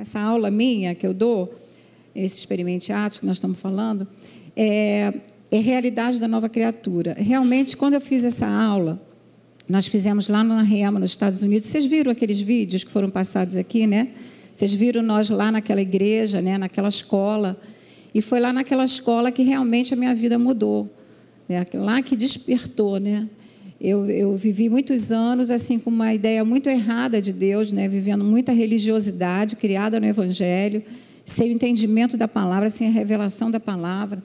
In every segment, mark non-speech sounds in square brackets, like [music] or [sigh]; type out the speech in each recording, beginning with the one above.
essa aula minha que eu dou, esse experimente Atos que nós estamos falando, é, é realidade da nova criatura. Realmente, quando eu fiz essa aula, nós fizemos lá na Rema, nos Estados Unidos. Vocês viram aqueles vídeos que foram passados aqui, né? Vocês viram nós lá naquela igreja, né? naquela escola. E foi lá naquela escola que realmente a minha vida mudou. Né? Lá que despertou, né? Eu, eu, vivi muitos anos assim com uma ideia muito errada de Deus, né? vivendo muita religiosidade criada no Evangelho, sem o entendimento da palavra, sem a revelação da palavra.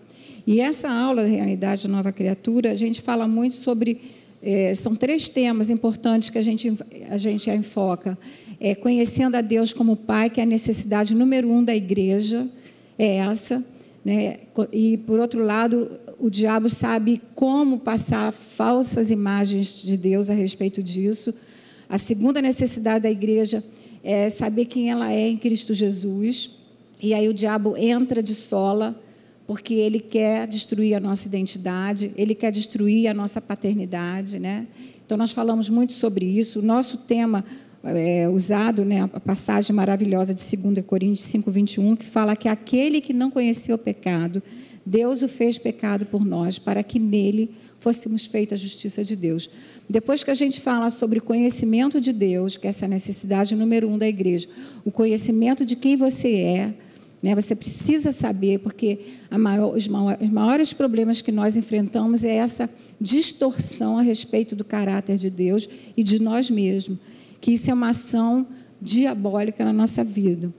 E essa aula da realidade da nova criatura, a gente fala muito sobre. É, são três temas importantes que a gente, a gente enfoca. É, conhecendo a Deus como Pai, que é a necessidade número um da igreja, é essa. Né? E, por outro lado, o diabo sabe como passar falsas imagens de Deus a respeito disso. A segunda necessidade da igreja é saber quem ela é em Cristo Jesus. E aí o diabo entra de sola, porque ele quer destruir a nossa identidade, ele quer destruir a nossa paternidade, né? Então nós falamos muito sobre isso. O nosso tema é, usado, né, a passagem maravilhosa de 2 Coríntios 5, 21, que fala que aquele que não conheceu o pecado, Deus o fez pecado por nós, para que nele fôssemos feitos a justiça de Deus. Depois que a gente fala sobre conhecimento de Deus, que é essa necessidade número um da igreja, o conhecimento de quem você é, né? Você precisa saber, porque maior, os maiores problemas que nós enfrentamos é essa distorção a respeito do caráter de Deus e de nós mesmos, que isso é uma ação diabólica na nossa vida.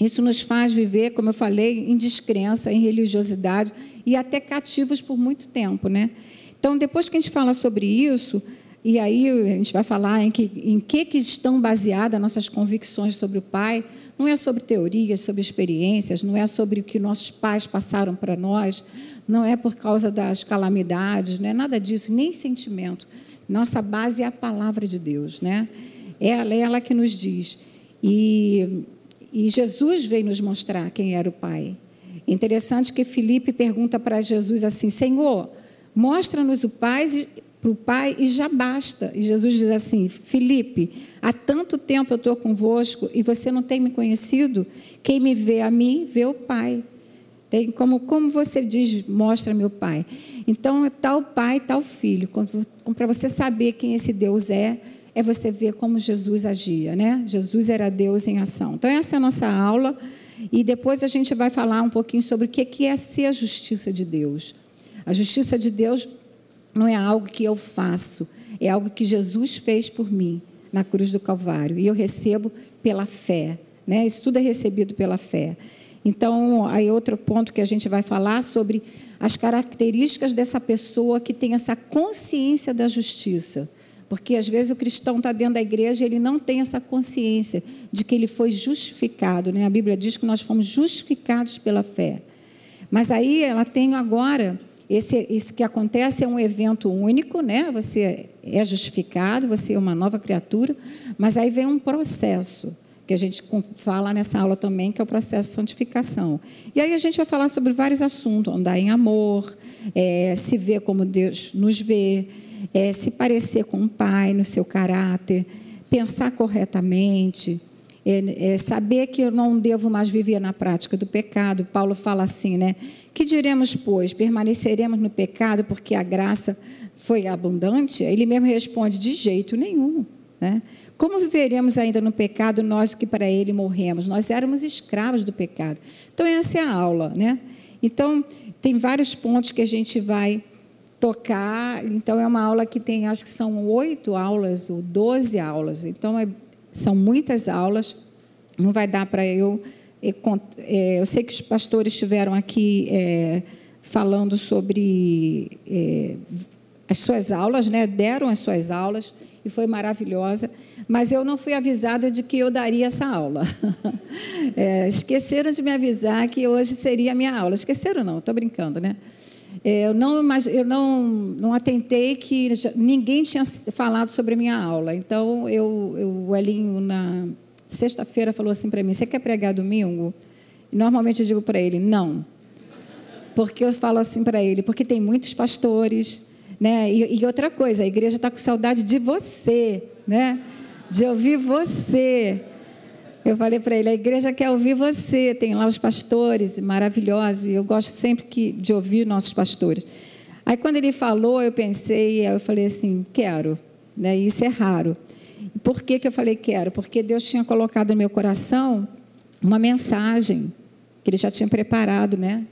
Isso nos faz viver, como eu falei, em descrença, em religiosidade e até cativos por muito tempo, né? Então, depois que a gente fala sobre isso, e aí a gente vai falar em que, em que, que estão baseadas nossas convicções sobre o Pai, não é sobre teorias, sobre experiências, não é sobre o que nossos pais passaram para nós, não é por causa das calamidades, não é nada disso, nem sentimento. Nossa base é a palavra de Deus, né? É ela, é que nos diz. E e Jesus veio nos mostrar quem era o Pai. Interessante que Felipe pergunta para Jesus assim: Senhor, mostra-nos o Pai para o Pai e já basta. E Jesus diz assim: Felipe, há tanto tempo eu estou convosco e você não tem me conhecido. Quem me vê a mim, vê o Pai. Tem como, como você diz, mostra meu Pai. Então, tal Pai, tal Filho. Para você saber quem esse Deus é, é você ver como Jesus agia, né? Jesus era Deus em ação. Então, essa é a nossa aula. E depois a gente vai falar um pouquinho sobre o que é ser a justiça de Deus. A justiça de Deus não é algo que eu faço, é algo que Jesus fez por mim na cruz do Calvário. E eu recebo pela fé. Né? Isso tudo é recebido pela fé. Então, aí outro ponto que a gente vai falar sobre as características dessa pessoa que tem essa consciência da justiça. Porque às vezes o cristão está dentro da igreja e ele não tem essa consciência de que ele foi justificado. Né? A Bíblia diz que nós fomos justificados pela fé. Mas aí ela tem agora, esse, isso que acontece é um evento único, né? Você é justificado, você é uma nova criatura, mas aí vem um processo que a gente fala nessa aula também, que é o processo de santificação. E aí a gente vai falar sobre vários assuntos, andar em amor, é, se ver como Deus nos vê, é, se parecer com o pai no seu caráter, pensar corretamente, é, é, saber que eu não devo mais viver na prática do pecado. Paulo fala assim, né? Que diremos, pois? Permaneceremos no pecado porque a graça foi abundante? Ele mesmo responde: de jeito nenhum. Né? Como viveremos ainda no pecado, nós que para ele morremos? Nós éramos escravos do pecado. Então, essa é a aula. Né? Então, tem vários pontos que a gente vai tocar. Então, é uma aula que tem, acho que são oito aulas ou doze aulas. Então, é, são muitas aulas. Não vai dar para eu. É, eu sei que os pastores estiveram aqui é, falando sobre é, as suas aulas, né? deram as suas aulas e foi maravilhosa, mas eu não fui avisada de que eu daria essa aula. [laughs] É, esqueceram de me avisar que hoje seria a minha aula. Esqueceram, não, estou brincando, né? É, eu não, eu não, não atentei que ninguém tinha falado sobre a minha aula. Então, eu, eu, o Elinho, na sexta-feira, falou assim para mim: Você quer pregar domingo? Normalmente eu digo para ele: Não. Porque eu falo assim para ele: Porque tem muitos pastores. Né? E, e outra coisa, a igreja está com saudade de você, né? de ouvir você. Eu falei para ele: a igreja quer ouvir você. Tem lá os pastores maravilhosos, e eu gosto sempre que, de ouvir nossos pastores. Aí, quando ele falou, eu pensei, eu falei assim: quero. Né? Isso é raro. Por que, que eu falei quero? Porque Deus tinha colocado no meu coração uma mensagem que Ele já tinha preparado, né?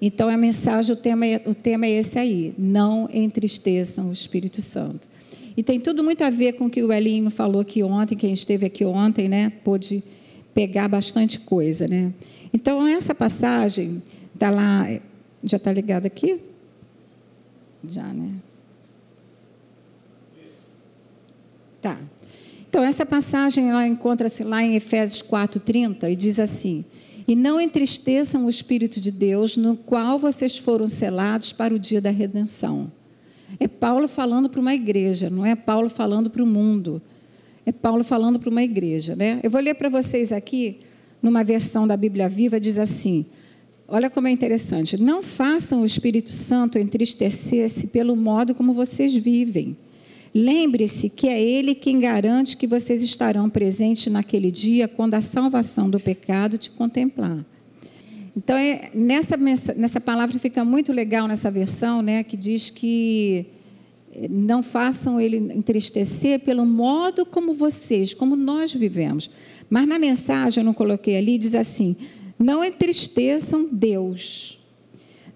Então, a mensagem, o tema, é, o tema é esse aí: não entristeçam o Espírito Santo. E tem tudo muito a ver com o que o Elinho falou aqui ontem, quem esteve aqui ontem, né? Pôde pegar bastante coisa, né? Então, essa passagem está lá, já está ligada aqui? Já, né? Tá. Então, essa passagem ela encontra-se lá em Efésios 4,30 e diz assim: E não entristeçam o Espírito de Deus, no qual vocês foram selados para o dia da redenção. É Paulo falando para uma igreja, não é Paulo falando para o mundo. É Paulo falando para uma igreja, né? Eu vou ler para vocês aqui, numa versão da Bíblia Viva, diz assim: Olha como é interessante. Não façam o Espírito Santo entristecer-se pelo modo como vocês vivem Lembre-se que é Ele quem garante que vocês estarão presentes naquele dia quando a salvação do pecado te contemplar. Então, é, nessa, nessa palavra fica muito legal nessa versão, né, que diz que eh, não façam ele entristecer pelo modo como vocês, como nós vivemos. Mas na mensagem, eu não coloquei ali, diz assim: não entristeçam Deus,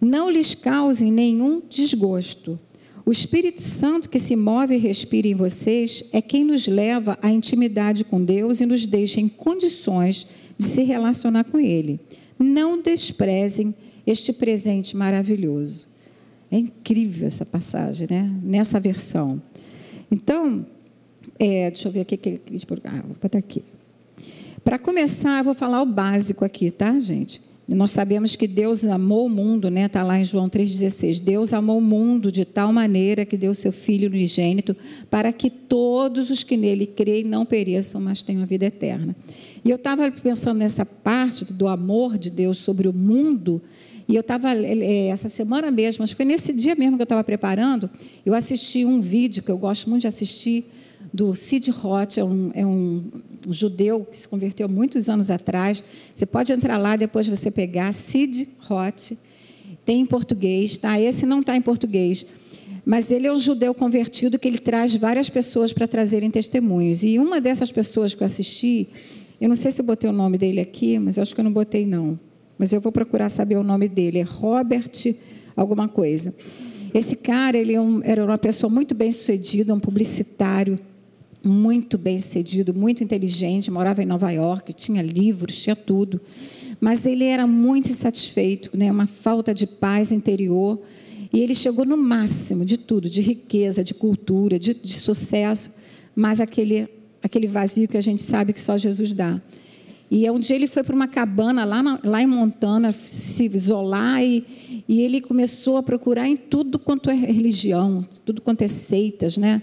não lhes causem nenhum desgosto. O Espírito Santo que se move e respira em vocês é quem nos leva à intimidade com Deus e nos deixa em condições de se relacionar com Ele. Não desprezem este presente maravilhoso. É incrível essa passagem, né? Nessa versão. Então, é, deixa eu ver aqui. Ah, vou botar aqui. Para começar, eu vou falar o básico aqui, tá, gente? Nós sabemos que Deus amou o mundo, né? Está lá em João 3,16. Deus amou o mundo de tal maneira que deu seu Filho unigênito para que todos os que nele creem não pereçam, mas tenham a vida eterna. E eu estava pensando nessa parte do amor de Deus sobre o mundo. E eu estava, é, essa semana mesmo, acho que foi nesse dia mesmo que eu estava preparando, eu assisti um vídeo que eu gosto muito de assistir, do Sid Roth, é um, é um judeu que se converteu muitos anos atrás. Você pode entrar lá depois você pegar Sid Roth, tem em português, tá? Esse não está em português, mas ele é um judeu convertido que ele traz várias pessoas para trazerem testemunhos. E uma dessas pessoas que eu assisti, eu não sei se eu botei o nome dele aqui, mas acho que eu não botei não. Mas eu vou procurar saber o nome dele. É Robert alguma coisa. Esse cara, ele é um, era uma pessoa muito bem sucedida, um publicitário muito bem sucedido, muito inteligente, morava em Nova York, tinha livros, tinha tudo. Mas ele era muito insatisfeito, né? uma falta de paz interior. E ele chegou no máximo de tudo, de riqueza, de cultura, de, de sucesso, mas aquele, aquele vazio que a gente sabe que só Jesus dá. E um dia ele foi para uma cabana lá, na, lá em Montana, se isolar, e, e ele começou a procurar em tudo quanto é religião, tudo quanto é seitas, né?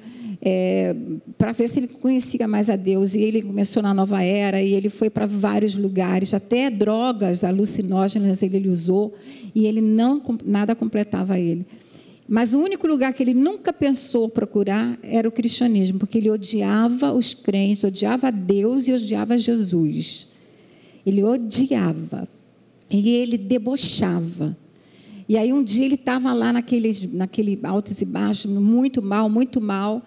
é, para ver se ele conhecia mais a Deus. E ele começou na nova era e ele foi para vários lugares, até drogas alucinógenas ele usou e ele não nada completava ele. Mas o único lugar que ele nunca pensou procurar era o cristianismo, porque ele odiava os crentes, odiava Deus e odiava Jesus. Ele odiava. E ele debochava. E aí um dia ele estava lá naquele, naquele altos e baixos, muito mal, muito mal.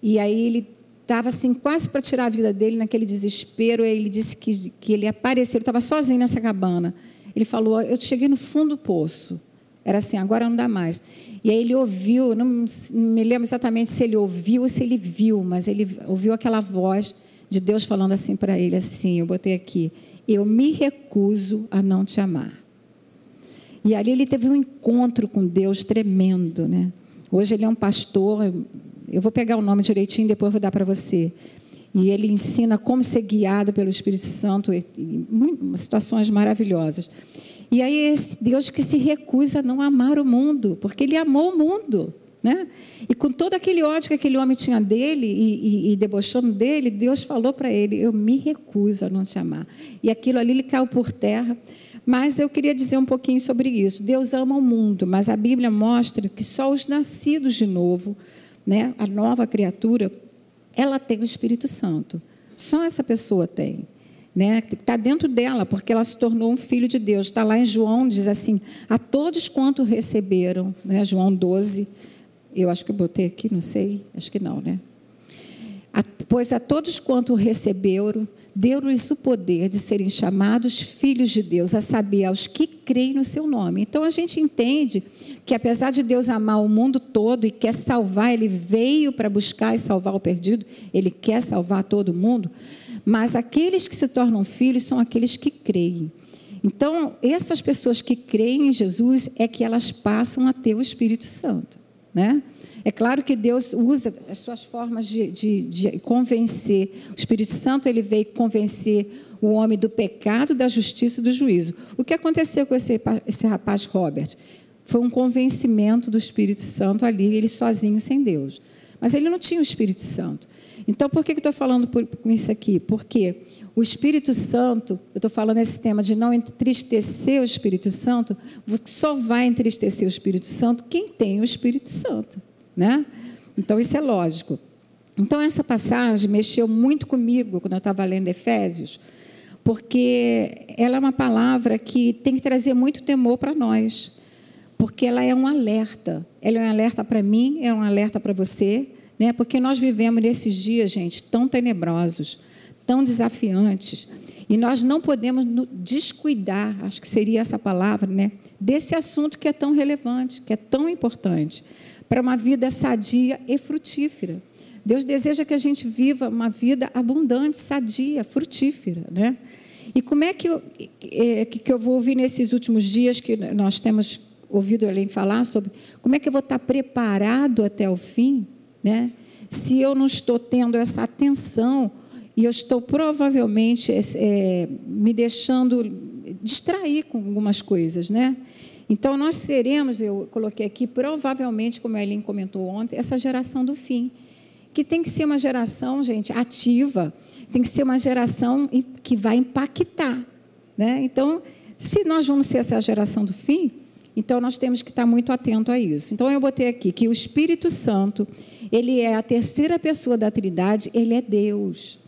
E aí ele estava assim, quase para tirar a vida dele naquele desespero. Ele disse que, que ele apareceu, estava sozinho nessa cabana. Ele falou: Eu cheguei no fundo do poço. Era assim, agora não dá mais. E aí ele ouviu, não me lembro exatamente se ele ouviu ou se ele viu, mas ele ouviu aquela voz de Deus falando assim para ele, assim, eu botei aqui, eu me recuso a não te amar. E ali ele teve um encontro com Deus tremendo, né? Hoje ele é um pastor, eu vou pegar o nome direitinho depois vou dar para você. E ele ensina como ser guiado pelo Espírito Santo, e, e, situações maravilhosas. E aí, esse Deus que se recusa a não amar o mundo, porque ele amou o mundo. Né? E com todo aquele ódio que aquele homem tinha dele e, e, e debochando dele, Deus falou para ele: Eu me recuso a não te amar. E aquilo ali ele caiu por terra. Mas eu queria dizer um pouquinho sobre isso. Deus ama o mundo, mas a Bíblia mostra que só os nascidos de novo né, a nova criatura, ela tem o Espírito Santo. Só essa pessoa tem. Né? Está dentro dela, porque ela se tornou um filho de Deus. Está lá em João, diz assim: a todos quanto receberam, né? João 12. Eu acho que eu botei aqui, não sei, acho que não, né? Pois a todos quanto receberam, deu-lhes o poder de serem chamados filhos de Deus, a saber, aos que creem no seu nome. Então a gente entende que apesar de Deus amar o mundo todo e quer salvar, ele veio para buscar e salvar o perdido, ele quer salvar todo mundo, mas aqueles que se tornam filhos são aqueles que creem. Então, essas pessoas que creem em Jesus é que elas passam a ter o Espírito Santo, né? É claro que Deus usa as suas formas de, de, de convencer. O Espírito Santo ele veio convencer o homem do pecado, da justiça e do juízo. O que aconteceu com esse, esse rapaz Robert? Foi um convencimento do Espírito Santo ali, ele sozinho, sem Deus. Mas ele não tinha o Espírito Santo. Então, por que eu estou falando por, com isso aqui? Porque o Espírito Santo, eu estou falando esse tema de não entristecer o Espírito Santo, só vai entristecer o Espírito Santo quem tem o Espírito Santo né? Então isso é lógico. Então essa passagem mexeu muito comigo quando eu estava lendo Efésios, porque ela é uma palavra que tem que trazer muito temor para nós, porque ela é um alerta. Ela é um alerta para mim, é um alerta para você, né? Porque nós vivemos nesses dias, gente, tão tenebrosos, tão desafiantes, e nós não podemos descuidar, acho que seria essa palavra, né? Desse assunto que é tão relevante, que é tão importante para uma vida sadia e frutífera. Deus deseja que a gente viva uma vida abundante, sadia, frutífera, né? E como é que eu, é, que eu vou ouvir nesses últimos dias que nós temos ouvido além falar sobre como é que eu vou estar preparado até o fim, né? Se eu não estou tendo essa atenção e eu estou provavelmente é, me deixando distrair com algumas coisas, né? Então, nós seremos, eu coloquei aqui, provavelmente, como a Eileen comentou ontem, essa geração do fim. Que tem que ser uma geração, gente, ativa, tem que ser uma geração que vai impactar. Né? Então, se nós vamos ser essa geração do fim, então nós temos que estar muito atento a isso. Então, eu botei aqui que o Espírito Santo, ele é a terceira pessoa da Trindade, ele é Deus.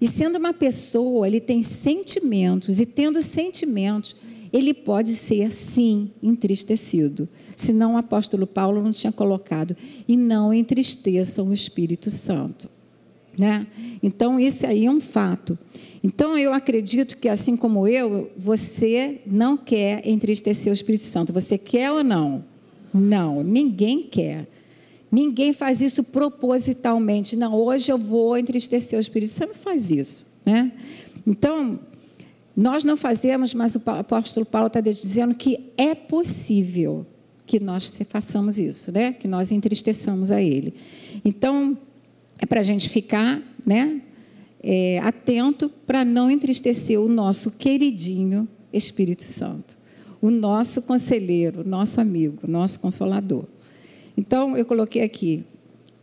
E sendo uma pessoa, ele tem sentimentos, e tendo sentimentos, ele pode ser, sim, entristecido. Senão o apóstolo Paulo não tinha colocado. E não entristeçam o Espírito Santo. Né? Então, isso aí é um fato. Então, eu acredito que, assim como eu, você não quer entristecer o Espírito Santo. Você quer ou não? Não, ninguém quer. Ninguém faz isso propositalmente. Não, hoje eu vou entristecer o Espírito Santo. Faz isso. Né? Então, nós não fazemos, mas o apóstolo Paulo está dizendo que é possível que nós façamos isso, né? que nós entristeçamos a Ele. Então, é para a gente ficar né, é, atento para não entristecer o nosso queridinho Espírito Santo, o nosso conselheiro, nosso amigo, nosso consolador. Então, eu coloquei aqui.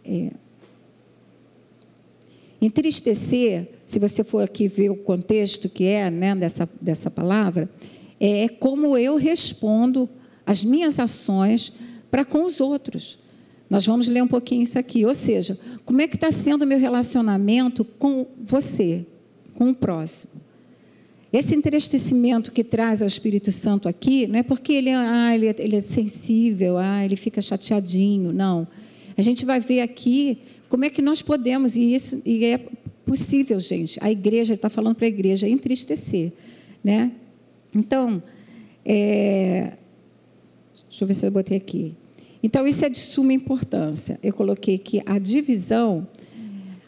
É, entristecer se você for aqui ver o contexto que é né, dessa, dessa palavra, é como eu respondo as minhas ações para com os outros. Nós vamos ler um pouquinho isso aqui. Ou seja, como é que está sendo o meu relacionamento com você, com o próximo? Esse entristecimento que traz ao Espírito Santo aqui, não é porque ele, ah, ele, é, ele é sensível, ah, ele fica chateadinho, não. A gente vai ver aqui como é que nós podemos, e, isso, e é possível, gente. A igreja, ele está falando para a igreja entristecer. Né? Então, é, deixa eu ver se eu botei aqui. Então, isso é de suma importância. Eu coloquei que a divisão,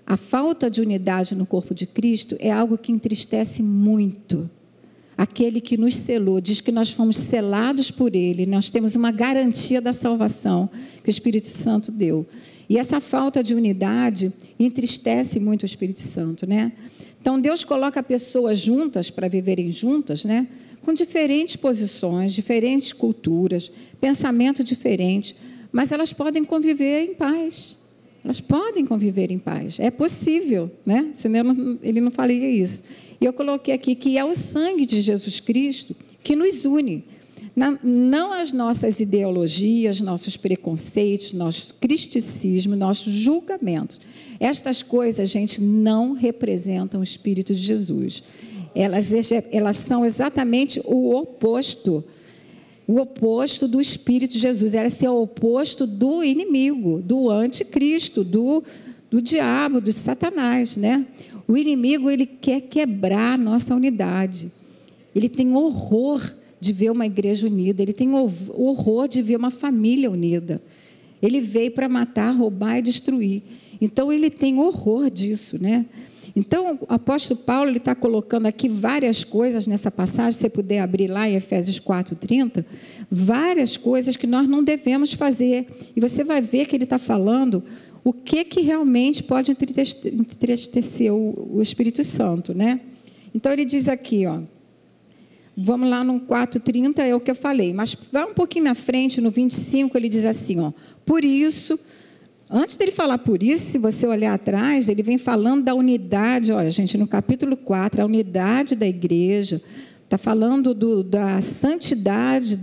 a falta de unidade no corpo de Cristo é algo que entristece muito. Aquele que nos selou, diz que nós fomos selados por Ele, nós temos uma garantia da salvação que o Espírito Santo deu. E essa falta de unidade entristece muito o Espírito Santo, né? Então Deus coloca pessoas juntas para viverem juntas, né? Com diferentes posições, diferentes culturas, pensamento diferente, mas elas podem conviver em paz. Elas podem conviver em paz. É possível, né? Senão ele não faria isso. E eu coloquei aqui que é o sangue de Jesus Cristo que nos une não as nossas ideologias, nossos preconceitos, nosso cristicismo, nossos julgamentos. Estas coisas, gente, não representam o Espírito de Jesus. Elas, elas são exatamente o oposto. O oposto do Espírito de Jesus. Elas são o oposto do inimigo, do anticristo, do, do diabo, do Satanás, né? O inimigo, ele quer quebrar a nossa unidade. Ele tem horror de ver uma igreja unida, ele tem horror de ver uma família unida. Ele veio para matar, roubar e destruir. Então ele tem horror disso, né? Então o apóstolo Paulo está colocando aqui várias coisas nessa passagem, se você puder abrir lá em Efésios 4:30, várias coisas que nós não devemos fazer. E você vai ver que ele está falando o que que realmente pode entristecer o, o Espírito Santo, né? Então ele diz aqui, ó. Vamos lá no 4:30 é o que eu falei, mas vai um pouquinho na frente, no 25, ele diz assim, ó: Por isso, antes dele falar por isso, se você olhar atrás, ele vem falando da unidade, olha, gente, no capítulo 4, a unidade da igreja, está falando do, da santidade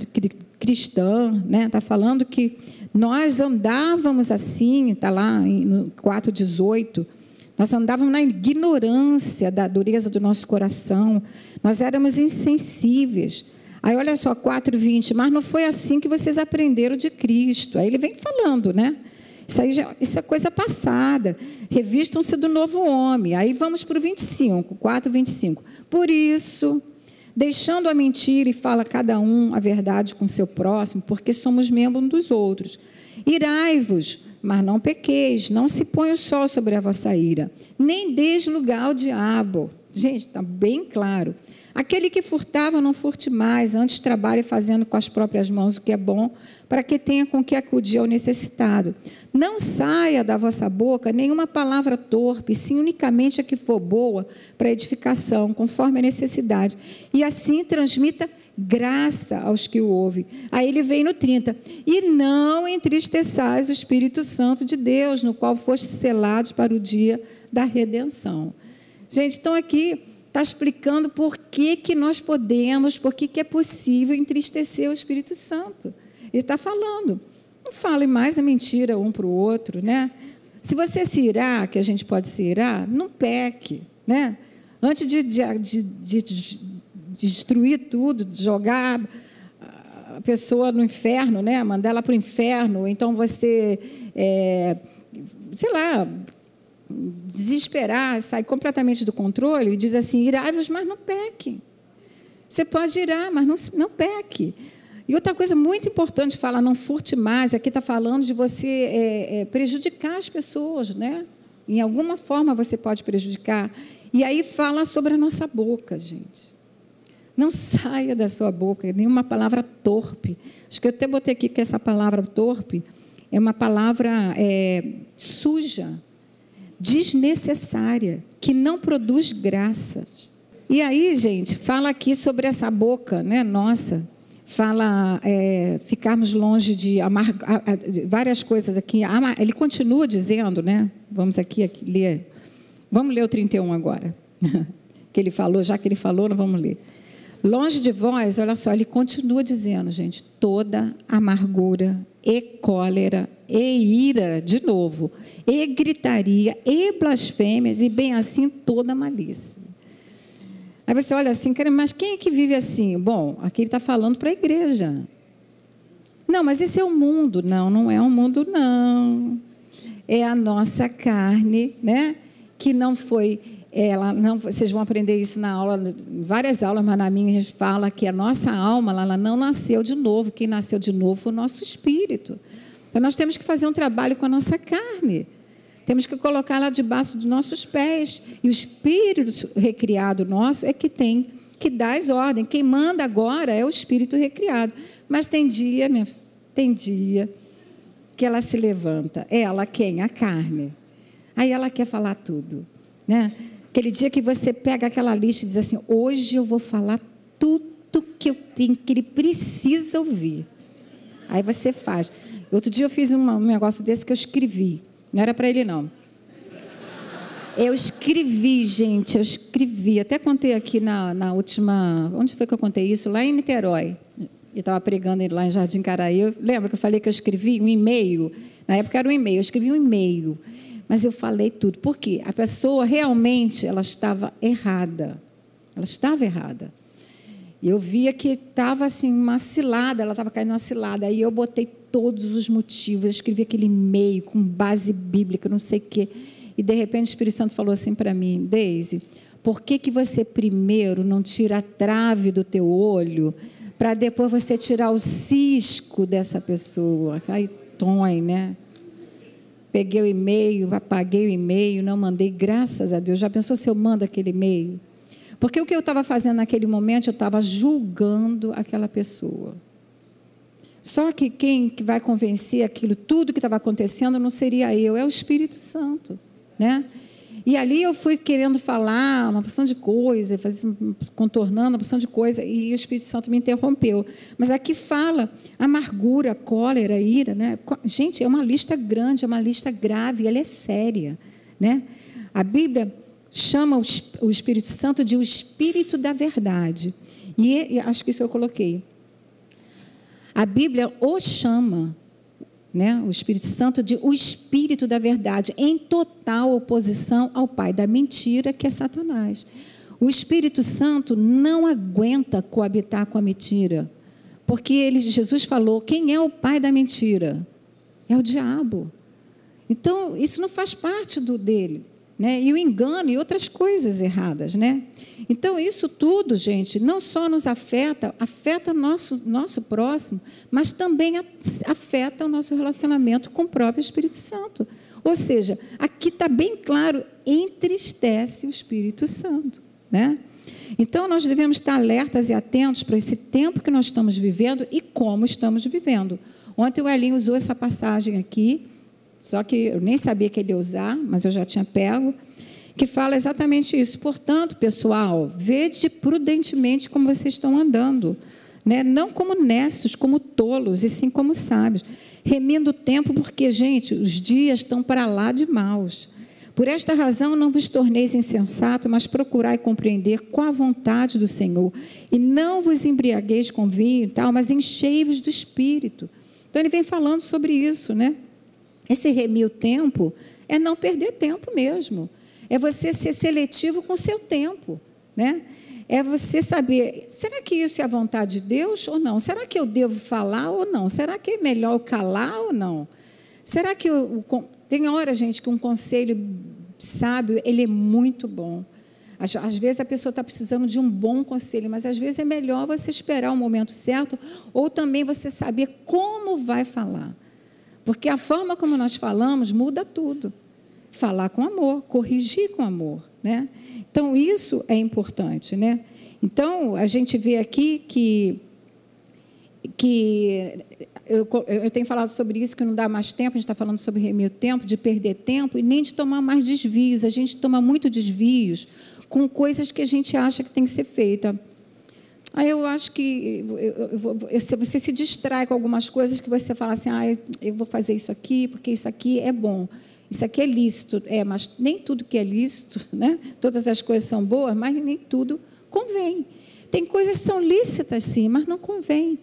cristã, né? Está falando que nós andávamos assim, está lá no 4:18, nós andávamos na ignorância da dureza do nosso coração. Nós éramos insensíveis. Aí olha só, 4,20, mas não foi assim que vocês aprenderam de Cristo. Aí ele vem falando, né? Isso, aí já, isso é coisa passada. Revistam-se do novo homem. Aí vamos para o 25, 4, 25. Por isso, deixando a mentira e fala cada um a verdade com seu próximo, porque somos membros um dos outros. Irai-vos, mas não pequeis, não se põe o sol sobre a vossa ira, nem deis lugar ao diabo. Gente, está bem claro. Aquele que furtava, não furte mais, antes trabalhe fazendo com as próprias mãos o que é bom, para que tenha com que acudir ao necessitado. Não saia da vossa boca nenhuma palavra torpe, sim unicamente a que for boa para edificação, conforme a necessidade. E assim transmita graça aos que o ouvem. Aí ele vem no 30. E não entristeçais o Espírito Santo de Deus, no qual foste selados para o dia da redenção. Gente, então aqui está explicando por que, que nós podemos, por que, que é possível entristecer o Espírito Santo. Ele está falando. Não fale mais a mentira um para o outro, né? Se você se irá, que a gente pode se irá, não peque, né? Antes de, de, de, de destruir tudo, jogar a pessoa no inferno, né? mandar ela para o inferno, então você, é, sei lá, desesperar, sair completamente do controle, e diz assim: irai-vos, mas não pequem. Você pode irar, mas não, não peque. E outra coisa muito importante falar, não furte mais, aqui está falando de você é, é, prejudicar as pessoas, né? Em alguma forma você pode prejudicar. E aí fala sobre a nossa boca, gente. Não saia da sua boca nenhuma palavra torpe. Acho que eu até botei aqui que essa palavra torpe é uma palavra é, suja, desnecessária, que não produz graças. E aí, gente, fala aqui sobre essa boca, né, nossa. Fala é, ficarmos longe de várias coisas aqui. Ele continua dizendo, né? Vamos aqui, aqui ler. Vamos ler o 31 agora. [laughs] que ele falou, já que ele falou, não vamos ler. Longe de vós, olha só, ele continua dizendo, gente, toda amargura e cólera e ira, de novo, e gritaria e blasfêmias e bem assim toda malícia. Aí você olha assim, mas quem é que vive assim? Bom, aqui ele está falando para a igreja. Não, mas esse é o mundo. Não, não é o mundo, não. É a nossa carne, né? Que não foi ela não, vocês vão aprender isso na aula, várias aulas, mas na minha a gente fala que a nossa alma ela não nasceu de novo. Quem nasceu de novo foi o nosso espírito. Então nós temos que fazer um trabalho com a nossa carne. Temos que colocá-la debaixo dos nossos pés. E o espírito recriado nosso é que tem que dar as ordens. Quem manda agora é o espírito recriado. Mas tem dia, né? Tem dia que ela se levanta. Ela quem? A carne. Aí ela quer falar tudo, né? Aquele dia que você pega aquela lista e diz assim: hoje eu vou falar tudo que eu tenho, que ele precisa ouvir. Aí você faz. Outro dia eu fiz um negócio desse que eu escrevi. Não era para ele, não. Eu escrevi, gente, eu escrevi. Até contei aqui na, na última. Onde foi que eu contei isso? Lá em Niterói. Eu estava pregando lá em Jardim Caraí. Lembra que eu falei que eu escrevi um e-mail? Na época era um e-mail. Eu escrevi um e-mail. Mas eu falei tudo. Por quê? A pessoa realmente ela estava errada. Ela estava errada. E eu via que estava assim, uma cilada, ela estava caindo numa cilada. Aí eu botei todos os motivos, escrevi aquele e-mail com base bíblica, não sei o quê. E de repente o Espírito Santo falou assim para mim, Deise, por que, que você primeiro não tira a trave do teu olho para depois você tirar o cisco dessa pessoa? Aí, Tony, né? Peguei o e-mail, apaguei o e-mail, não mandei, graças a Deus. Já pensou se eu mando aquele e-mail? Porque o que eu estava fazendo naquele momento, eu estava julgando aquela pessoa. Só que quem vai convencer aquilo, tudo que estava acontecendo, não seria eu, é o Espírito Santo. Né? E ali eu fui querendo falar uma porção de coisa, contornando uma porção de coisa, e o Espírito Santo me interrompeu. Mas aqui fala amargura, cólera, ira. Né? Gente, é uma lista grande, é uma lista grave, ela é séria. Né? A Bíblia chama o Espírito Santo de o Espírito da Verdade. E acho que isso eu coloquei. A Bíblia o chama né, o Espírito Santo, de o Espírito da verdade, em total oposição ao pai da mentira, que é Satanás. O Espírito Santo não aguenta coabitar com a mentira, porque ele, Jesus falou: quem é o pai da mentira? É o diabo. Então, isso não faz parte do dele né? e o engano e outras coisas erradas. Né? Então, isso tudo, gente, não só nos afeta, afeta nosso, nosso próximo, mas também afeta o nosso relacionamento com o próprio Espírito Santo. Ou seja, aqui está bem claro, entristece o Espírito Santo. Né? Então, nós devemos estar alertas e atentos para esse tempo que nós estamos vivendo e como estamos vivendo. Ontem o Elinho usou essa passagem aqui, só que eu nem sabia que ele ia usar, mas eu já tinha pego, que fala exatamente isso. Portanto, pessoal, vede prudentemente como vocês estão andando, né? não como nessos, como tolos, e sim como sábios, remindo o tempo, porque, gente, os dias estão para lá de maus. Por esta razão, não vos torneis insensato, mas procurai compreender qual a vontade do Senhor. E não vos embriagueis com vinho e tal, mas enchei-vos do Espírito. Então, ele vem falando sobre isso, né? Esse remir o tempo é não perder tempo mesmo. É você ser seletivo com o seu tempo, né? É você saber, será que isso é a vontade de Deus ou não? Será que eu devo falar ou não? Será que é melhor calar ou não? Será que tem hora, gente, que um conselho sábio, ele é muito bom. Às, às vezes a pessoa está precisando de um bom conselho, mas às vezes é melhor você esperar o momento certo, ou também você saber como vai falar. Porque a forma como nós falamos muda tudo. Falar com amor, corrigir com amor, né? Então isso é importante, né? Então a gente vê aqui que que eu, eu, tenho falado sobre isso, que não dá mais tempo, a gente está falando sobre remir o tempo, de perder tempo e nem de tomar mais desvios. A gente toma muito desvios com coisas que a gente acha que tem que ser feita. Aí eu acho que você se distrai com algumas coisas que você fala assim, ah, eu vou fazer isso aqui porque isso aqui é bom. Isso aqui é lícito, é, mas nem tudo que é lícito, [laughs] né? Todas as coisas são boas, mas nem tudo convém. Tem coisas que são lícitas, sim, mas não convém.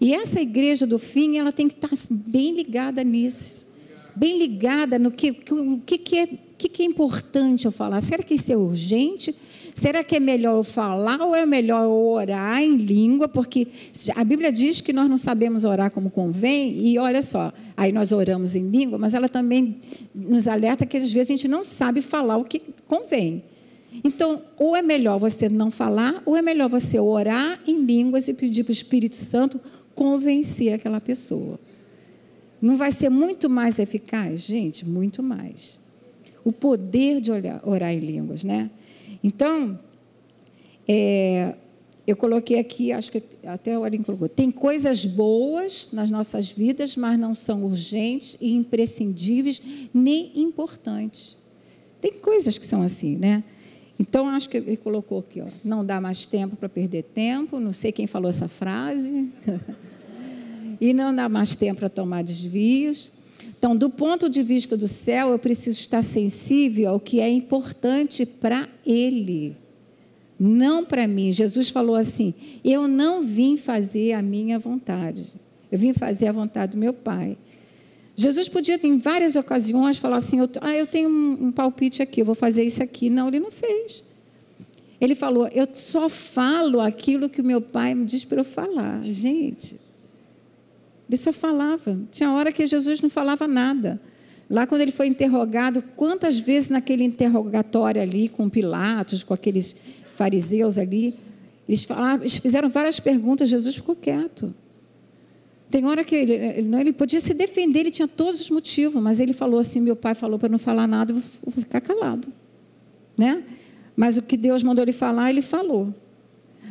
E essa igreja do fim, ela tem que estar bem ligada nisso, bem ligada no que, que, que, é, que, que é importante eu falar. Será que isso é urgente? Será que é melhor eu falar ou é melhor eu orar em língua? Porque a Bíblia diz que nós não sabemos orar como convém, e olha só, aí nós oramos em língua, mas ela também nos alerta que às vezes a gente não sabe falar o que convém. Então, ou é melhor você não falar, ou é melhor você orar em línguas e pedir para o Espírito Santo convencer aquela pessoa. Não vai ser muito mais eficaz? Gente, muito mais. O poder de orar em línguas, né? Então, é, eu coloquei aqui, acho que até o Arim colocou, tem coisas boas nas nossas vidas, mas não são urgentes e imprescindíveis, nem importantes. Tem coisas que são assim, né? Então, acho que ele colocou aqui, ó, não dá mais tempo para perder tempo, não sei quem falou essa frase. [laughs] e não dá mais tempo para tomar desvios. Então, do ponto de vista do céu, eu preciso estar sensível ao que é importante para ele, não para mim. Jesus falou assim: Eu não vim fazer a minha vontade, eu vim fazer a vontade do meu Pai. Jesus podia, em várias ocasiões, falar assim: Ah, eu tenho um, um palpite aqui, eu vou fazer isso aqui. Não, ele não fez. Ele falou: Eu só falo aquilo que o meu pai me diz para eu falar. Gente, ele só falava. Tinha hora que Jesus não falava nada. Lá, quando ele foi interrogado, quantas vezes naquele interrogatório ali com Pilatos, com aqueles fariseus ali, eles, eles fizeram várias perguntas, Jesus ficou quieto. Tem hora que ele, ele, ele podia se defender, ele tinha todos os motivos, mas ele falou assim: meu pai falou para não falar nada, vou ficar calado. Né? Mas o que Deus mandou ele falar, ele falou.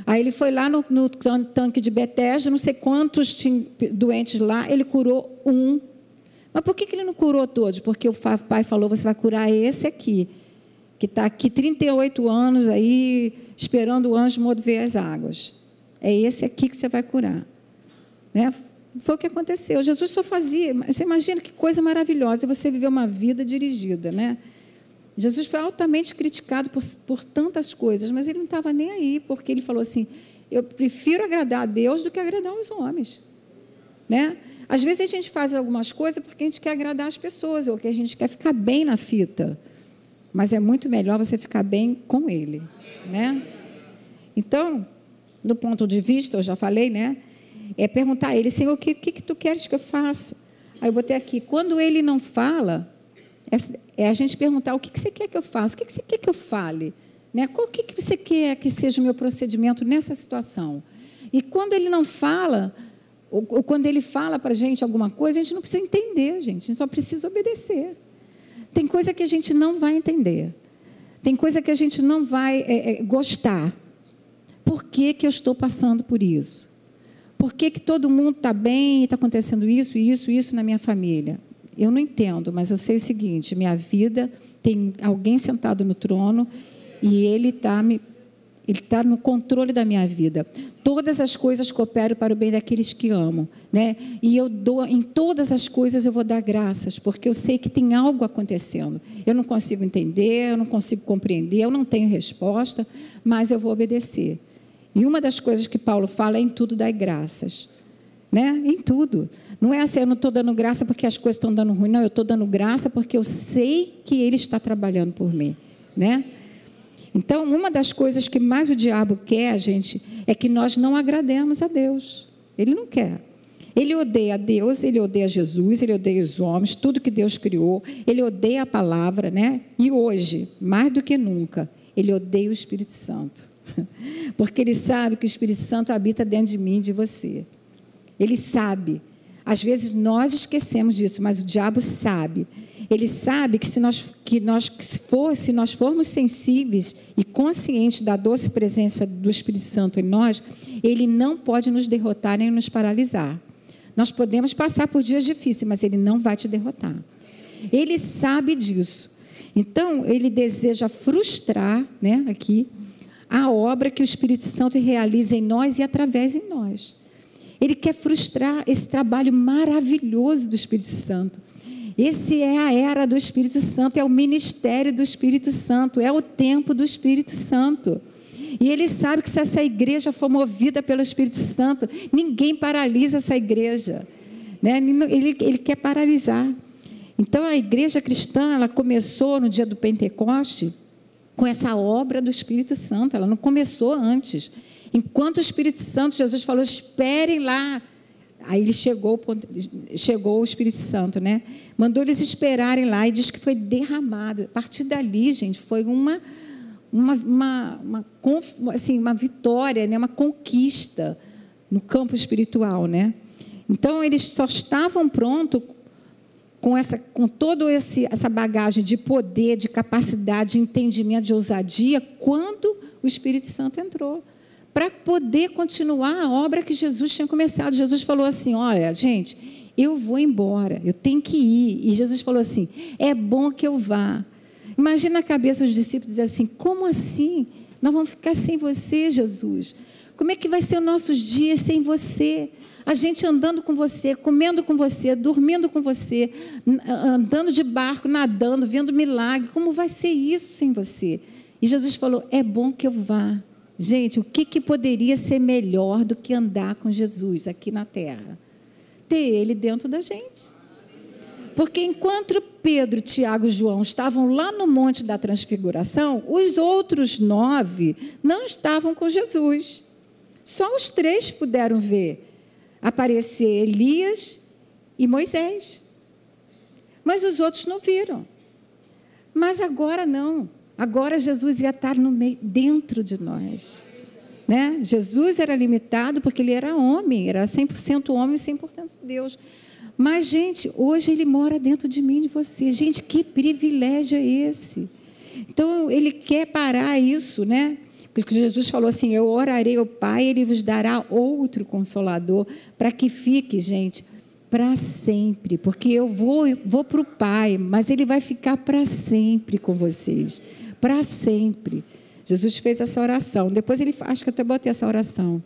Aí ele foi lá no, no tanque de Betesda, não sei quantos doentes lá, ele curou um. Mas por que, que ele não curou todos? Porque o pai falou: você vai curar esse aqui, que está aqui 38 anos aí, esperando o anjo mover as águas. É esse aqui que você vai curar. Né? Foi o que aconteceu. Jesus só fazia. Você imagina que coisa maravilhosa você viver uma vida dirigida, né? Jesus foi altamente criticado por, por tantas coisas, mas ele não estava nem aí, porque ele falou assim: eu prefiro agradar a Deus do que agradar os homens. Né? Às vezes a gente faz algumas coisas porque a gente quer agradar as pessoas, ou que a gente quer ficar bem na fita. Mas é muito melhor você ficar bem com Ele. Né? Então, do ponto de vista, eu já falei, né? É perguntar a Ele, Senhor, o que, que, que tu queres que eu faça? Aí eu botei aqui, quando Ele não fala, é, é a gente perguntar o que, você quer que eu faça, o que, você quer que eu fale, né? O que, que você quer que seja o meu procedimento nessa situação? E quando ele não fala, ou, ou quando ele fala para a gente alguma coisa, a gente não precisa entender, gente, a gente só precisa obedecer. Tem coisa que a gente não vai entender, tem coisa que a gente não vai é, é, gostar. Por que, que eu estou passando por isso? Por que, que todo mundo está bem e está acontecendo isso, isso, isso na minha família? Eu não entendo, mas eu sei o seguinte: minha vida tem alguém sentado no trono e ele está me ele está no controle da minha vida. Todas as coisas cooperam para o bem daqueles que amam, né? E eu dou em todas as coisas eu vou dar graças, porque eu sei que tem algo acontecendo. Eu não consigo entender, eu não consigo compreender, eu não tenho resposta, mas eu vou obedecer. E uma das coisas que Paulo fala é em tudo dar graças, né? Em tudo. Não é assim, eu não estou dando graça porque as coisas estão dando ruim. Não, eu estou dando graça porque eu sei que Ele está trabalhando por mim. Né? Então, uma das coisas que mais o diabo quer, gente, é que nós não agrademos a Deus. Ele não quer. Ele odeia Deus, ele odeia Jesus, ele odeia os homens, tudo que Deus criou, ele odeia a palavra, né? E hoje, mais do que nunca, ele odeia o Espírito Santo. [laughs] Porque ele sabe que o Espírito Santo habita dentro de mim e de você. Ele sabe às vezes nós esquecemos disso, mas o diabo sabe. Ele sabe que se nós, que nós, se for, se nós formos sensíveis e conscientes da doce presença do Espírito Santo em nós, ele não pode nos derrotar nem nos paralisar. Nós podemos passar por dias difíceis, mas ele não vai te derrotar. Ele sabe disso. Então, ele deseja frustrar, né, aqui, a obra que o Espírito Santo realiza em nós e através de nós. Ele quer frustrar esse trabalho maravilhoso do Espírito Santo. Esse é a era do Espírito Santo, é o ministério do Espírito Santo, é o tempo do Espírito Santo. E ele sabe que se essa igreja for movida pelo Espírito Santo, ninguém paralisa essa igreja. Né? Ele, ele quer paralisar. Então a igreja cristã, ela começou no dia do Pentecoste com essa obra do Espírito Santo, ela não começou antes. Enquanto o Espírito Santo, Jesus falou: esperem lá. Aí ele chegou, chegou o Espírito Santo, né? Mandou eles esperarem lá e diz que foi derramado. A partir dali, gente, foi uma, uma, uma, uma, assim, uma vitória, né? uma conquista no campo espiritual, né? Então eles só estavam prontos com essa, com todo esse essa bagagem de poder, de capacidade, de entendimento, de ousadia, quando o Espírito Santo entrou para poder continuar a obra que Jesus tinha começado. Jesus falou assim: Olha, gente, eu vou embora, eu tenho que ir. E Jesus falou assim: É bom que eu vá. Imagina a cabeça dos discípulos dizer assim: Como assim? Nós vamos ficar sem você, Jesus. Como é que vai ser os nossos dias sem você? A gente andando com você, comendo com você, dormindo com você, andando de barco, nadando, vendo milagre. Como vai ser isso sem você? E Jesus falou: É bom que eu vá. Gente, o que, que poderia ser melhor do que andar com Jesus aqui na terra? Ter Ele dentro da gente. Porque enquanto Pedro, Tiago e João estavam lá no Monte da Transfiguração, os outros nove não estavam com Jesus. Só os três puderam ver aparecer Elias e Moisés. Mas os outros não viram. Mas agora não. Agora Jesus ia estar no meio, dentro de nós. Né? Jesus era limitado porque ele era homem, era 100% homem e 100% Deus. Mas, gente, hoje ele mora dentro de mim e de você. Gente, que privilégio é esse? Então, ele quer parar isso, né? Porque Jesus falou assim: Eu orarei ao Pai, ele vos dará outro consolador, para que fique, gente, para sempre. Porque eu vou, vou para o Pai, mas ele vai ficar para sempre com vocês. Para sempre. Jesus fez essa oração. Depois ele, acho que eu até botei essa oração.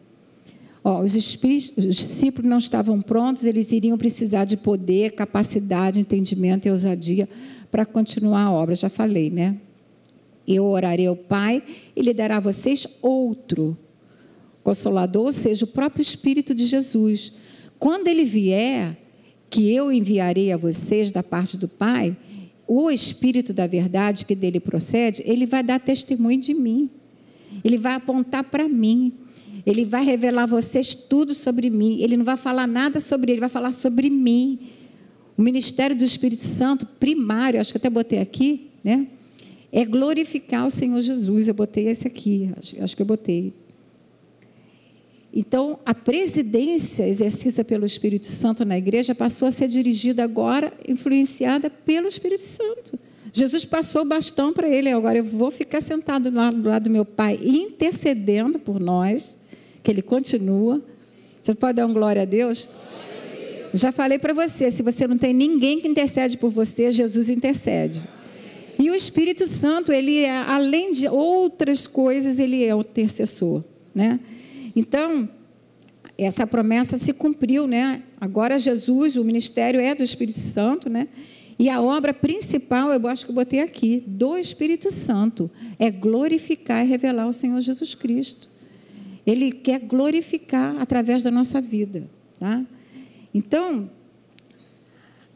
Ó, os, os discípulos não estavam prontos, eles iriam precisar de poder, capacidade, entendimento e ousadia para continuar a obra. Já falei, né? Eu orarei ao Pai e lhe dará a vocês outro consolador, ou seja, o próprio Espírito de Jesus. Quando ele vier, que eu enviarei a vocês da parte do Pai, o Espírito da verdade que dele procede, ele vai dar testemunho de mim. Ele vai apontar para mim. Ele vai revelar a vocês tudo sobre mim. Ele não vai falar nada sobre ele, vai falar sobre mim. O ministério do Espírito Santo, primário, acho que até botei aqui, né? É glorificar o Senhor Jesus. Eu botei esse aqui, acho, acho que eu botei. Então, a presidência exercida pelo Espírito Santo na igreja passou a ser dirigida agora, influenciada pelo Espírito Santo. Jesus passou o bastão para ele, agora eu vou ficar sentado lá do lado do meu Pai, intercedendo por nós que ele continua. Você pode dar um glória a Deus? Já falei para você, se você não tem ninguém que intercede por você, Jesus intercede. E o Espírito Santo, ele é, além de outras coisas, ele é o intercessor, né? Então, essa promessa se cumpriu, né? Agora Jesus, o ministério é do Espírito Santo, né? E a obra principal, eu acho que eu botei aqui, do Espírito Santo, é glorificar e revelar o Senhor Jesus Cristo. Ele quer glorificar através da nossa vida. Tá? Então,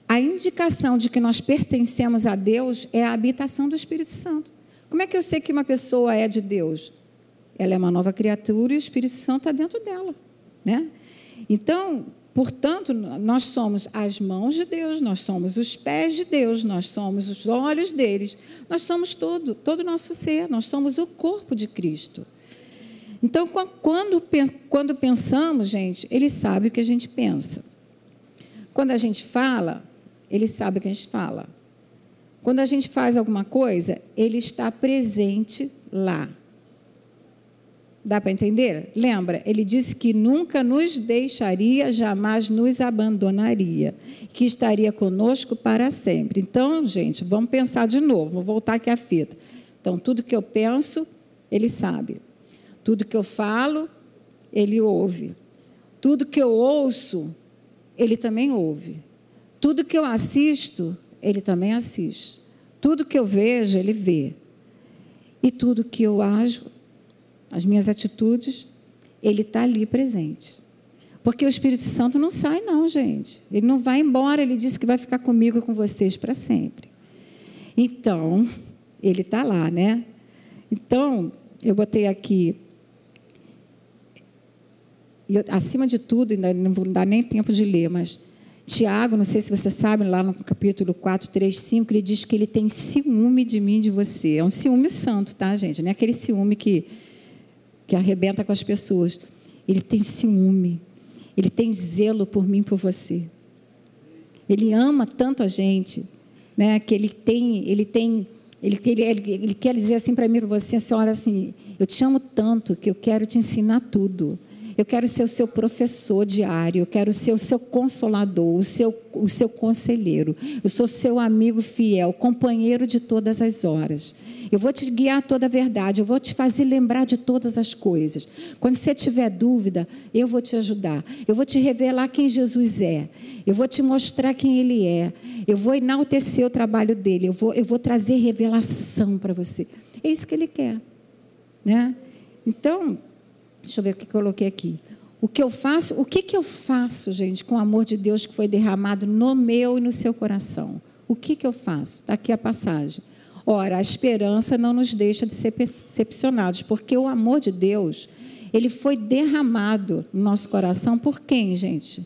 a indicação de que nós pertencemos a Deus é a habitação do Espírito Santo. Como é que eu sei que uma pessoa é de Deus? Ela é uma nova criatura e o Espírito Santo está dentro dela. Né? Então, portanto, nós somos as mãos de Deus, nós somos os pés de Deus, nós somos os olhos deles, nós somos todo, todo o nosso ser, nós somos o corpo de Cristo. Então, quando, quando pensamos, gente, ele sabe o que a gente pensa. Quando a gente fala, ele sabe o que a gente fala. Quando a gente faz alguma coisa, ele está presente lá. Dá para entender? Lembra, ele disse que nunca nos deixaria, jamais nos abandonaria, que estaria conosco para sempre. Então, gente, vamos pensar de novo, vou voltar aqui à fita. Então, tudo que eu penso, ele sabe. Tudo que eu falo, ele ouve. Tudo que eu ouço, ele também ouve. Tudo que eu assisto, ele também assiste. Tudo que eu vejo, ele vê. E tudo que eu ajo, as minhas atitudes, ele está ali presente. Porque o Espírito Santo não sai, não, gente. Ele não vai embora, ele disse que vai ficar comigo e com vocês para sempre. Então, ele está lá, né? Então, eu botei aqui eu, acima de tudo, ainda não vou dar nem tempo de ler, mas Tiago, não sei se você sabe, lá no capítulo 4, 3, 5, ele diz que ele tem ciúme de mim de você. É um ciúme santo, tá, gente? Não é aquele ciúme que, que arrebenta com as pessoas. Ele tem ciúme. Ele tem zelo por mim por você. Ele ama tanto a gente, né, que ele tem, ele tem, ele, ele, ele, quer dizer assim para mim, para você, olha assim, eu te amo tanto que eu quero te ensinar tudo. Eu quero ser o seu professor diário, eu quero ser o seu consolador, o seu, o seu conselheiro. Eu sou seu amigo fiel, companheiro de todas as horas. Eu vou te guiar toda a verdade, eu vou te fazer lembrar de todas as coisas. Quando você tiver dúvida, eu vou te ajudar. Eu vou te revelar quem Jesus é. Eu vou te mostrar quem Ele é. Eu vou enaltecer o trabalho dele. Eu vou, eu vou trazer revelação para você. É isso que Ele quer. Né? Então, Deixa eu ver o que eu coloquei aqui. O que eu faço, o que, que eu faço, gente, com o amor de Deus que foi derramado no meu e no seu coração? O que, que eu faço? Está aqui a passagem. Ora, a esperança não nos deixa de ser decepcionados, porque o amor de Deus, ele foi derramado no nosso coração por quem, gente?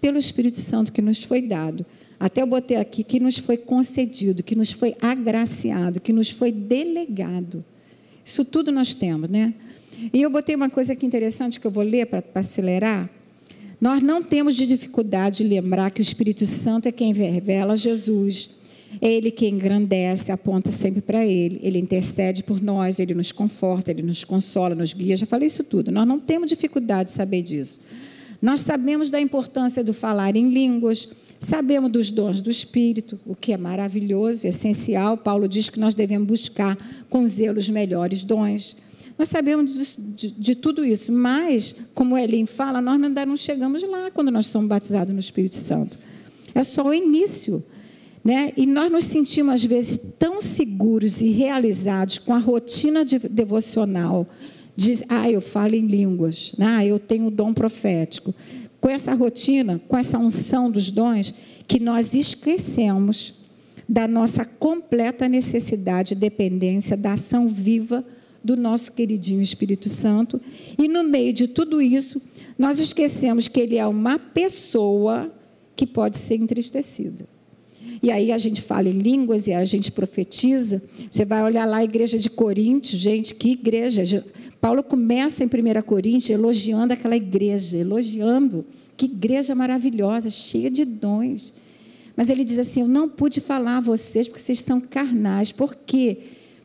Pelo Espírito Santo que nos foi dado. Até eu botei aqui que nos foi concedido, que nos foi agraciado, que nos foi delegado. Isso tudo nós temos, né? E eu botei uma coisa aqui interessante que eu vou ler para acelerar. Nós não temos de dificuldade de lembrar que o Espírito Santo é quem revela Jesus. É Ele quem engrandece, aponta sempre para Ele. Ele intercede por nós, Ele nos conforta, Ele nos consola, nos guia. Já falei isso tudo. Nós não temos dificuldade de saber disso. Nós sabemos da importância do falar em línguas, sabemos dos dons do Espírito, o que é maravilhoso, essencial. Paulo diz que nós devemos buscar com zelo os melhores dons. Nós sabemos de, de, de tudo isso, mas, como Elim fala, nós ainda não chegamos lá quando nós somos batizados no Espírito Santo. É só o início. Né? E nós nos sentimos, às vezes, tão seguros e realizados com a rotina de, devocional. De, ah, eu falo em línguas, né? ah, eu tenho o dom profético. Com essa rotina, com essa unção dos dons, que nós esquecemos da nossa completa necessidade e dependência da ação viva do nosso queridinho Espírito Santo. E no meio de tudo isso, nós esquecemos que ele é uma pessoa que pode ser entristecida. E aí a gente fala em línguas e a gente profetiza. Você vai olhar lá a igreja de Coríntios, gente, que igreja. Paulo começa em 1 Coríntios elogiando aquela igreja, elogiando. Que igreja maravilhosa, cheia de dons. Mas ele diz assim: Eu não pude falar a vocês porque vocês são carnais. Por quê?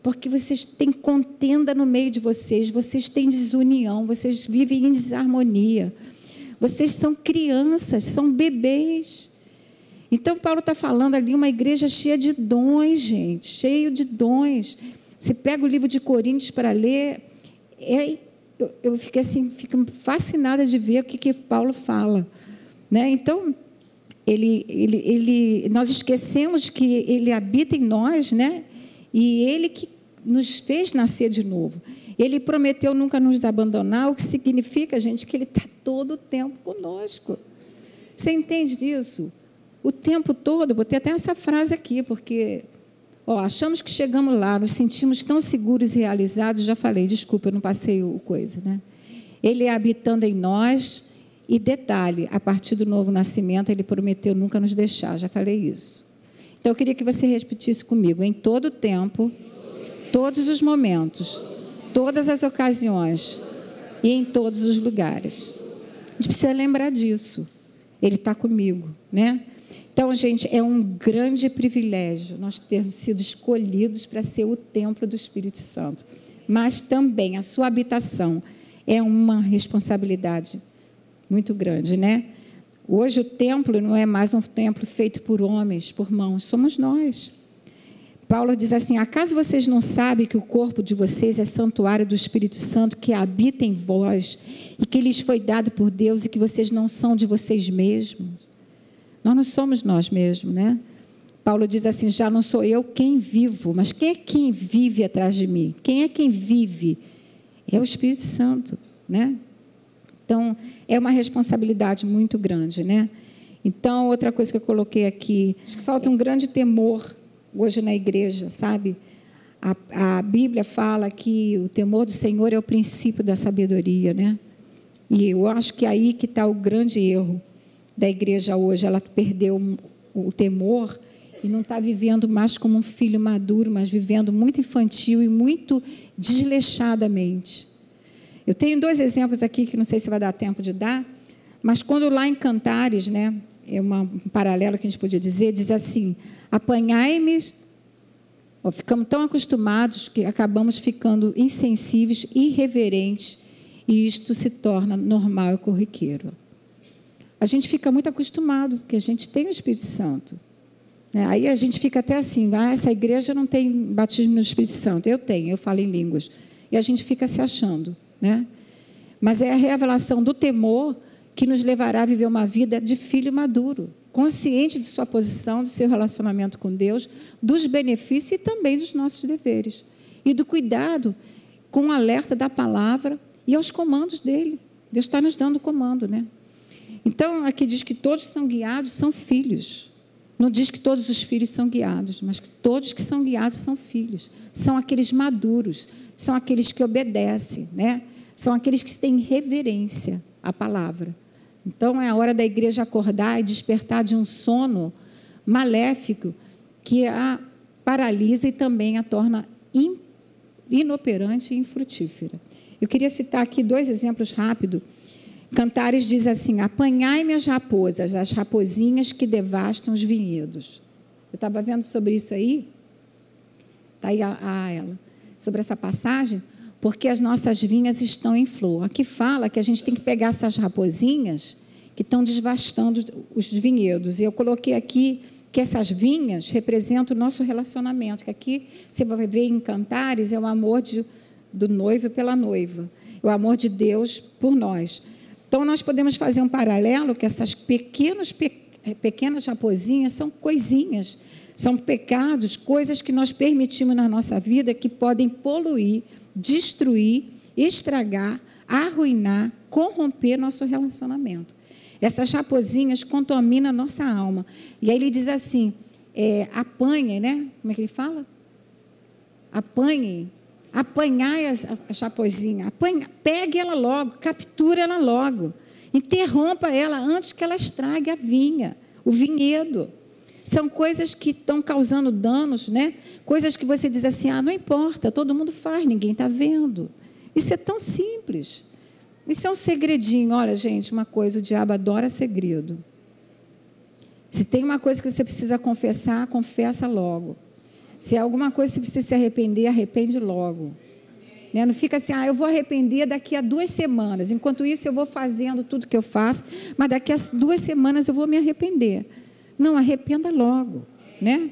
porque vocês têm contenda no meio de vocês, vocês têm desunião, vocês vivem em desarmonia. Vocês são crianças, são bebês. Então, Paulo está falando ali uma igreja cheia de dons, gente, cheio de dons. Você pega o livro de Coríntios para ler, é, eu, eu fiquei assim, fico fascinada de ver o que, que Paulo fala. Né? Então, ele, ele, ele, nós esquecemos que ele habita em nós, né? E Ele que nos fez nascer de novo. Ele prometeu nunca nos abandonar, o que significa, gente, que Ele está todo o tempo conosco. Você entende isso? O tempo todo, botei até essa frase aqui, porque ó, achamos que chegamos lá, nos sentimos tão seguros e realizados. Já falei, desculpa, eu não passei o coisa, né? Ele é habitando em nós. E detalhe, a partir do novo nascimento, ele prometeu nunca nos deixar. Já falei isso. Então eu queria que você repetisse comigo: em todo tempo, todos os momentos, todas as ocasiões e em todos os lugares. A gente precisa lembrar disso. Ele está comigo, né? Então, gente, é um grande privilégio nós termos sido escolhidos para ser o templo do Espírito Santo. Mas também a sua habitação é uma responsabilidade muito grande, né? Hoje o templo não é mais um templo feito por homens, por mãos, somos nós. Paulo diz assim: Acaso vocês não sabem que o corpo de vocês é santuário do Espírito Santo que habita em vós e que lhes foi dado por Deus e que vocês não são de vocês mesmos? Nós não somos nós mesmos, né? Paulo diz assim: Já não sou eu quem vivo, mas quem é quem vive atrás de mim? Quem é quem vive? É o Espírito Santo, né? Então, é uma responsabilidade muito grande, né? Então, outra coisa que eu coloquei aqui, acho que falta um grande temor hoje na igreja, sabe? A, a Bíblia fala que o temor do Senhor é o princípio da sabedoria, né? E eu acho que é aí que está o grande erro da igreja hoje. Ela perdeu o temor e não está vivendo mais como um filho maduro, mas vivendo muito infantil e muito desleixadamente. Eu tenho dois exemplos aqui que não sei se vai dar tempo de dar, mas quando lá em Cantares, né, é uma, um paralelo que a gente podia dizer, diz assim: apanhai-me. Ficamos tão acostumados que acabamos ficando insensíveis, irreverentes, e isto se torna normal e corriqueiro. A gente fica muito acostumado, porque a gente tem o Espírito Santo. Né? Aí a gente fica até assim: ah, essa igreja não tem batismo no Espírito Santo. Eu tenho, eu falo em línguas. E a gente fica se achando. Né? Mas é a revelação do temor que nos levará a viver uma vida de filho maduro, consciente de sua posição, do seu relacionamento com Deus, dos benefícios e também dos nossos deveres. E do cuidado com o alerta da palavra e aos comandos dele. Deus está nos dando comando, né? Então, aqui diz que todos são guiados são filhos. Não diz que todos os filhos são guiados, mas que todos que são guiados são filhos. São aqueles maduros, são aqueles que obedecem, né? São aqueles que têm reverência à palavra. Então, é a hora da igreja acordar e despertar de um sono maléfico que a paralisa e também a torna inoperante e infrutífera. Eu queria citar aqui dois exemplos rápidos Cantares diz assim: Apanhai-me as raposas, as raposinhas que devastam os vinhedos. Eu estava vendo sobre isso aí. Está aí a, a, ela. Sobre essa passagem. Porque as nossas vinhas estão em flor. Aqui fala que a gente tem que pegar essas raposinhas que estão devastando os vinhedos. E eu coloquei aqui que essas vinhas representam o nosso relacionamento. Que aqui você vai ver em Cantares é o amor de, do noivo pela noiva. O amor de Deus por nós. Então, nós podemos fazer um paralelo que essas pequenos, eh, pequenas raposinhas são coisinhas, são pecados, coisas que nós permitimos na nossa vida que podem poluir, destruir, estragar, arruinar, corromper nosso relacionamento. Essas raposinhas contaminam a nossa alma. E aí ele diz assim: é, apanhem, né? Como é que ele fala? Apanhem apanhar a, chapozinha, apanha, pegue ela logo, capture ela logo, interrompa ela antes que ela estrague a vinha, o vinhedo. São coisas que estão causando danos, né? Coisas que você diz assim: ah, não importa, todo mundo faz, ninguém está vendo. Isso é tão simples. Isso é um segredinho. Olha, gente, uma coisa: o diabo adora segredo. Se tem uma coisa que você precisa confessar, confessa logo. Se é alguma coisa que você precisa se arrepender, arrepende logo. Né? Não fica assim, ah, eu vou arrepender daqui a duas semanas. Enquanto isso, eu vou fazendo tudo que eu faço, mas daqui a duas semanas eu vou me arrepender. Não, arrependa logo. Né?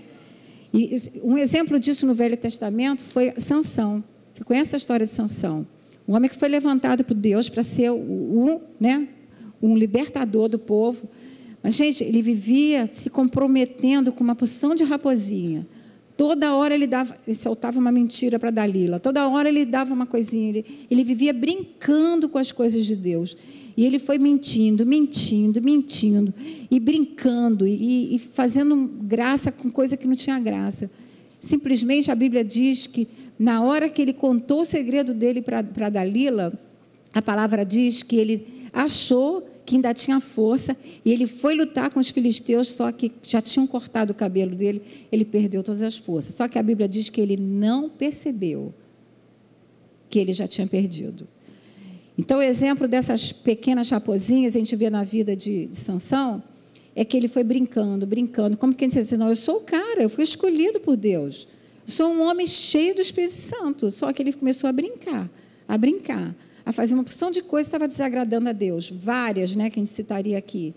E um exemplo disso no Velho Testamento foi Sansão. Você conhece a história de Sansão? Um homem que foi levantado por Deus para ser um, né, um libertador do povo. Mas, gente, ele vivia se comprometendo com uma porção de raposinha Toda hora ele, dava, ele soltava uma mentira para Dalila. Toda hora ele dava uma coisinha. Ele, ele vivia brincando com as coisas de Deus. E ele foi mentindo, mentindo, mentindo, e brincando, e, e fazendo graça com coisa que não tinha graça. Simplesmente a Bíblia diz que, na hora que ele contou o segredo dele para Dalila, a palavra diz que ele achou que ainda tinha força, e ele foi lutar com os filisteus, só que já tinham cortado o cabelo dele, ele perdeu todas as forças. Só que a Bíblia diz que ele não percebeu que ele já tinha perdido. Então, o exemplo dessas pequenas chapozinhas a gente vê na vida de, de Sansão é que ele foi brincando, brincando. Como quem diz assim, não, eu sou o cara, eu fui escolhido por Deus. Eu sou um homem cheio do Espírito Santo. Só que ele começou a brincar, a brincar a fazer uma porção de coisas que estava desagradando a Deus, várias, né, que a gente citaria aqui.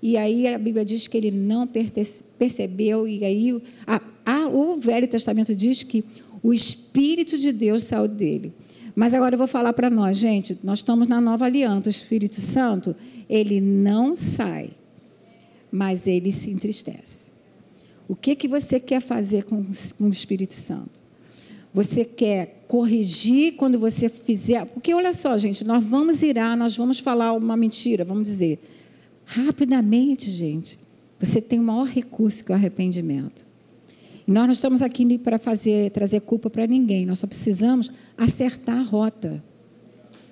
E aí a Bíblia diz que ele não percebeu, e aí a, a, o Velho Testamento diz que o Espírito de Deus saiu dele. Mas agora eu vou falar para nós, gente, nós estamos na nova aliança, o Espírito Santo, ele não sai, mas ele se entristece. O que, que você quer fazer com, com o Espírito Santo? Você quer corrigir quando você fizer. Porque olha só, gente, nós vamos irar, nós vamos falar uma mentira, vamos dizer. Rapidamente, gente, você tem o maior recurso que é o arrependimento. E nós não estamos aqui para fazer, trazer culpa para ninguém, nós só precisamos acertar a rota.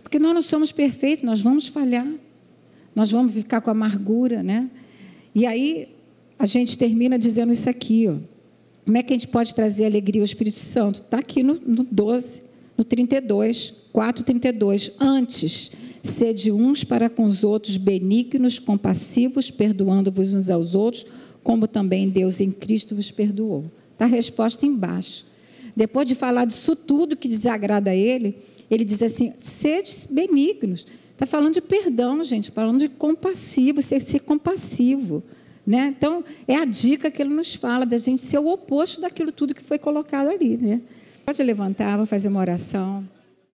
Porque nós não somos perfeitos, nós vamos falhar. Nós vamos ficar com amargura, né? E aí a gente termina dizendo isso aqui, ó. Como é que a gente pode trazer alegria ao Espírito Santo? Está aqui no, no 12, no 32, 4, 32. Antes, sede uns para com os outros benignos, compassivos, perdoando-vos uns aos outros, como também Deus em Cristo vos perdoou. Está a resposta embaixo. Depois de falar disso tudo que desagrada a ele, ele diz assim: sede benignos. Está falando de perdão, gente, falando de compassivo, ser, ser compassivo. Né? Então, é a dica que ele nos fala da gente ser o oposto daquilo tudo que foi colocado ali. Né? Pode levantar, vou fazer uma oração.